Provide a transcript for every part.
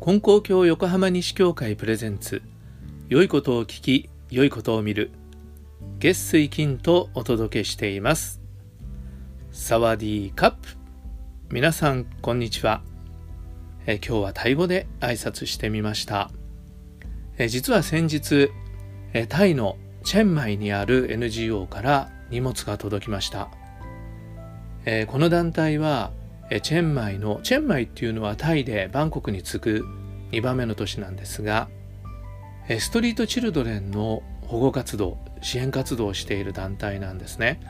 金光教横浜西教会プレゼンツ良いことを聞き良いことを見る月水金とお届けしています。サワディーカップ。皆さんこんにちは。え今日はタイ語で挨拶してみました。え実は先日えタイのチェンマイにある NGO から荷物が届きました。えこの団体はチェンマイのチェンマイっていうのはタイでバンコクに次ぐ2番目の都市なんですがストリートチルドレンの保護活動支援活動をしている団体なんですね。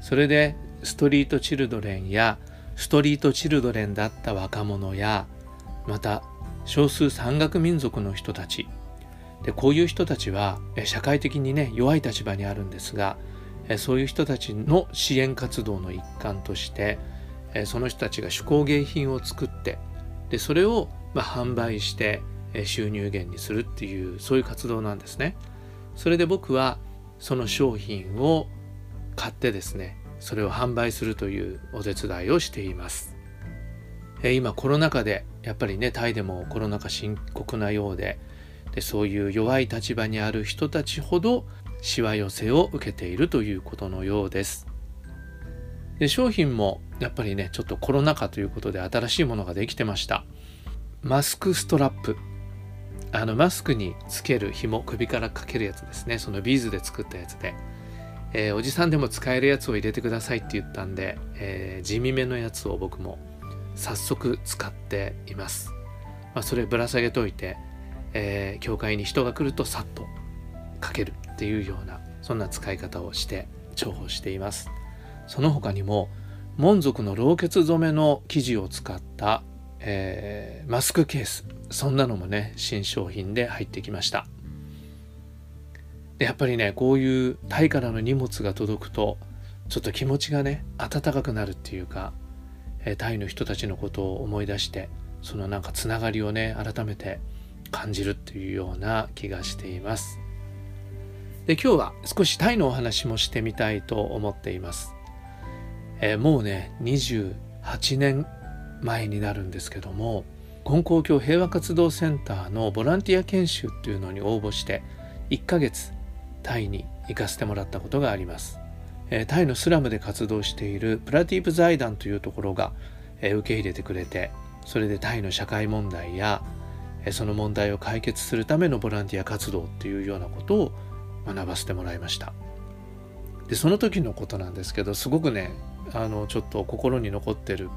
それでストリートチルドレンやストリートチルドレンだった若者やまた少数山岳民族の人たち。でこういう人たちは社会的にね弱い立場にあるんですがそういう人たちの支援活動の一環としてその人たちが手工芸品を作ってでそれをま販売して収入源にするっていうそういう活動なんですね。それで僕はその商品を買ってですねそれを販売するというお手伝いをしています。今コロナ禍でやっぱりねタイでもコロナ禍深刻なようででそういう弱い立場にある人たちほどしわ寄せを受けているということのようです。で商品もやっぱりねちょっとコロナ禍ということで新しいものができてました。マスクストラップ。あのマスクにつける紐首からかけるやつですね。そのビーズで作ったやつで、えー、おじさんでも使えるやつを入れてくださいって言ったんで、えー、地味めのやつを僕も早速使っています、まあ、それぶら下げといて、えー、教会に人が来るとさっとかけるっていうようなそんな使い方をして重宝しています。その他にも門族の老血染めの生地を使った、えー、マスクケース。そんなのもね新商品で入ってきました。でやっぱりねこういうタイからの荷物が届くとちょっと気持ちがね温かくなるっていうか、えー、タイの人たちのことを思い出してそのなんかつながりをね改めて感じるっていうような気がしています。で今日は少しタイのお話もしてみたいと思っています。えー、もうね28年前になるんですけども金光教平和活動センターのボランティア研修っていうのに応募して1ヶ月タイに行かせてもらったことがあります、えー、タイのスラムで活動しているプラティープ財団というところが、えー、受け入れてくれてそれでタイの社会問題や、その問題を解決するためのボランティア活動っていうようなことを学ばせてもらいました。でその時のことなんですけどすごくねあのちょっと心に残ってる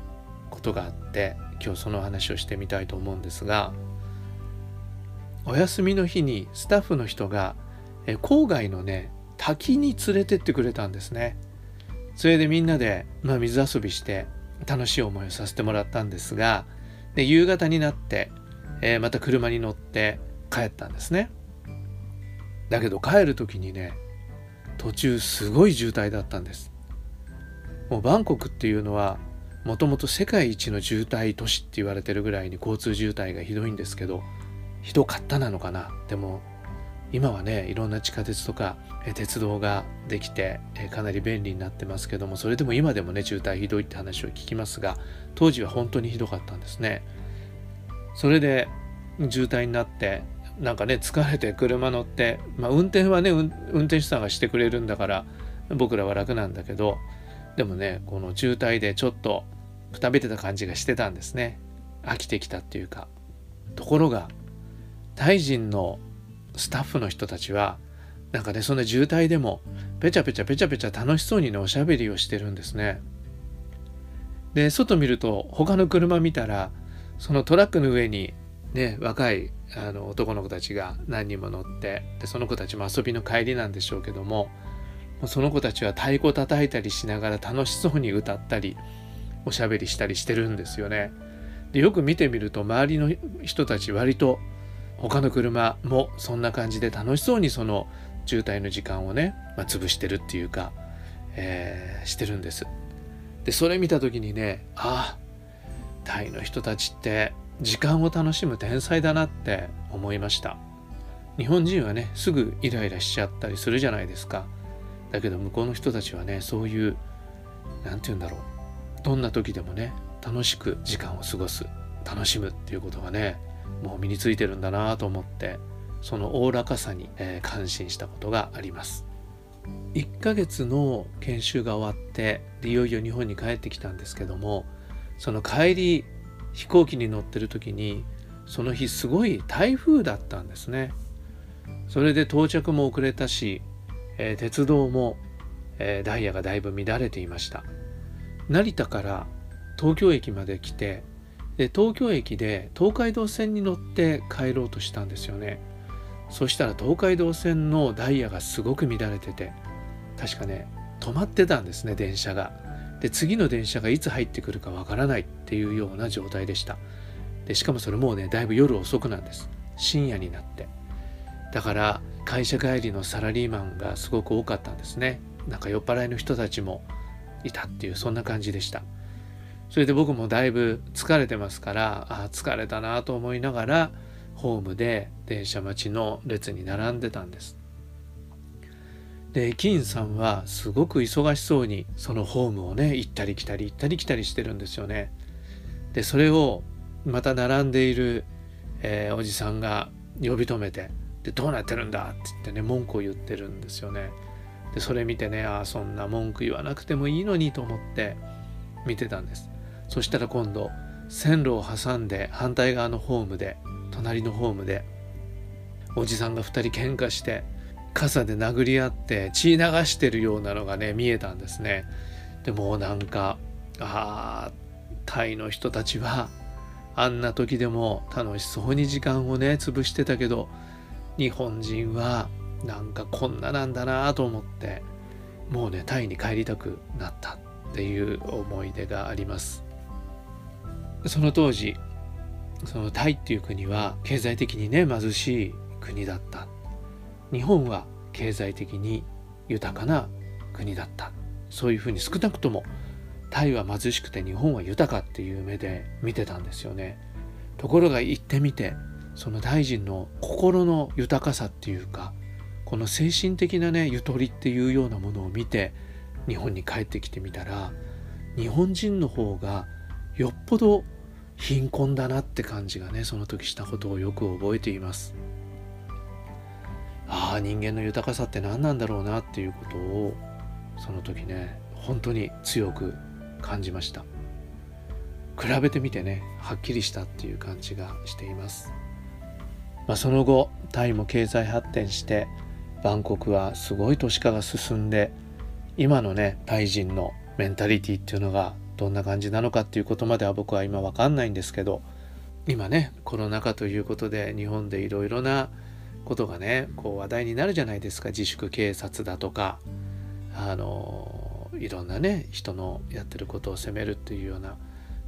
ことがあって今日その話をしてみたいと思うんですがお休みの日にスタッフの人がえ郊外のね滝に連れてってくれたんですね。それでみんなで、まあ、水遊びして楽しい思いをさせてもらったんですがで夕方になって、えー、また車に乗って帰ったんですね。だけど帰る時にね途中すごい渋滞だったんです。もうバンコクっていうのはもともと世界一の渋滞都市って言われてるぐらいに交通渋滞がひどいんですけどひどかったなのかな？でも今はねいろんな地下鉄とか鉄道ができてかなり便利になってますけどもそれでも今でもね渋滞ひどいって話を聞きますが当時は本当にひどかったんですね。それで渋滞になってなんかね疲れて車乗って、まあ、運転はね運転手さんがしてくれるんだから僕らは楽なんだけどでもねこの渋滞でちょっとくたびれた感じがしてたんですね。飽きてきたっていうか。ところがタイ人のスタッフの人たちはなんかねそんな渋滞でもペチャペチャペチャペチャ楽しそうにねおしゃべりをしてるんですね。で外見ると他の車見たらそのトラックの上にね若いあの男の子たちが何人も乗ってでその子たちも遊びの帰りなんでしょうけどもその子たちは太鼓叩いたりしながら楽しそうに歌ったりおしゃべりしたりしてるんですよね。でよく見てみると周りの人たち割と他の車もそんな感じで楽しそうにその渋滞の時間をね、まあ、潰してるっていうか、えー、してるんです。でそれ見た時にねああタイの人たちって時間を楽しむ天才だなって思いました。日本人はねすぐイライラしちゃったりするじゃないですか。だけど向こうの人たちはねそういう何て言うんだろうどんな時でもね楽しく時間を過ごす楽しむっていうことがねもう身についてるんだなと思ってそのおおらかさに、えー、感心したことがあります1ヶ月の研修が終わっていよいよ日本に帰ってきたんですけどもその帰り飛行機に乗ってる時にその日すごい台風だったんですね。それで到着も遅れたし、えー、鉄道も、えー、ダイヤがだいぶ乱れていました。成田から東京駅まで来てで東京駅で東海道線に乗って帰ろうとしたんですよね。そしたら東海道線のダイヤがすごく乱れてて確かね止まってたんですね電車が。で次の電車がいつ入ってくるかわからないっていうような状態でした。でしかもそれもうねだいぶ夜遅くなんです。深夜になって。だから会社帰りのサラリーマンがすごく多かったんですね。なんか酔っ払いの人たちもいたっていうそんな感じでした。それで僕もだいぶ疲れてますからあ疲れたなと思いながらホームで電車待ちの列に並んでたんです。で駅員さんはすごく忙しそうにそのホームをね行ったり来たり行ったり来たりしてるんですよね。でそれをまた並んでいる、えー、おじさんが呼び止めてでどうなってるんだ？って言ってね文句を言ってるんですよね。でそれ見てねああそんな文句言わなくてもいいのにと思って見てたんです。そしたら今度線路を挟んで反対側のホームで隣のホームでおじさんが2人喧嘩して傘で殴り合って血流してるようなのがね見えたんですね。でもなんかああタイの人たちはあんな時でも楽しそうに時間をね潰してたけど日本人はなんかこんななんだなと思ってもうねタイに帰りたくなったっていう思い出があります。その当時そのタイっていう国は経済的にね貧しい国だった。日本は経済的に豊かな国だった。そういうふうに少なくともタイは貧しくて日本は豊かっていう目で見てたんですよね。ところが行ってみてその大臣の心の豊かさっていうかこの精神的なねゆとりっていうようなものを見て日本に帰ってきてみたら日本人の方がよっぽど貧困だなって感じがねその時したことをよく覚えています。ああ人間の豊かさって何なんだろうなっていうことをその時ね本当に強く感じました。比べてみてねはっきりしたっていう感じがしています、まあ、その後タイも経済発展してバンコクはすごい都市化が進んで今のねタイ人のメンタリティっていうのがどんな感じなのかっていうことまでは僕は今わかんないんですけど今ねコロナ禍ということで日本でいろいろなことがねこう話題になるじゃないですか。自粛警察だとか。あのいろんなね人のやってることを責めるっていうような。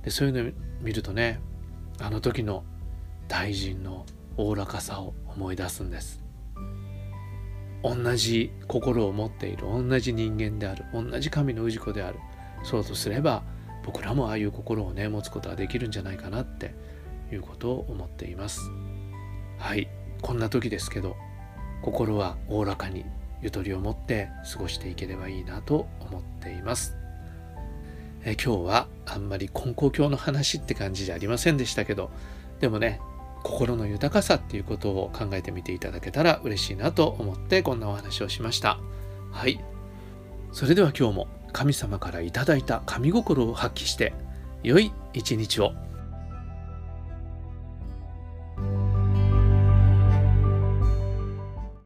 でそういうのを見るとねあの時の大臣のおおらかさを思い出すんです。同じ心を持っている。同じ人間である。同じ神の氏子である。そうとすれば僕らもああいう心をね持つことができるんじゃないかなっていうことを思っています。はい。こんな時ですけど心はおおらかにゆとりを持って過ごしていければいいなと思っています。え今日はあんまり根高教の話って感じじゃありませんでしたけどでもね心の豊かさっていうことを考えてみていただけたら嬉しいなと思ってこんなお話をしました。はい。それでは今日も神様からいいた神心を発揮して良い一日を。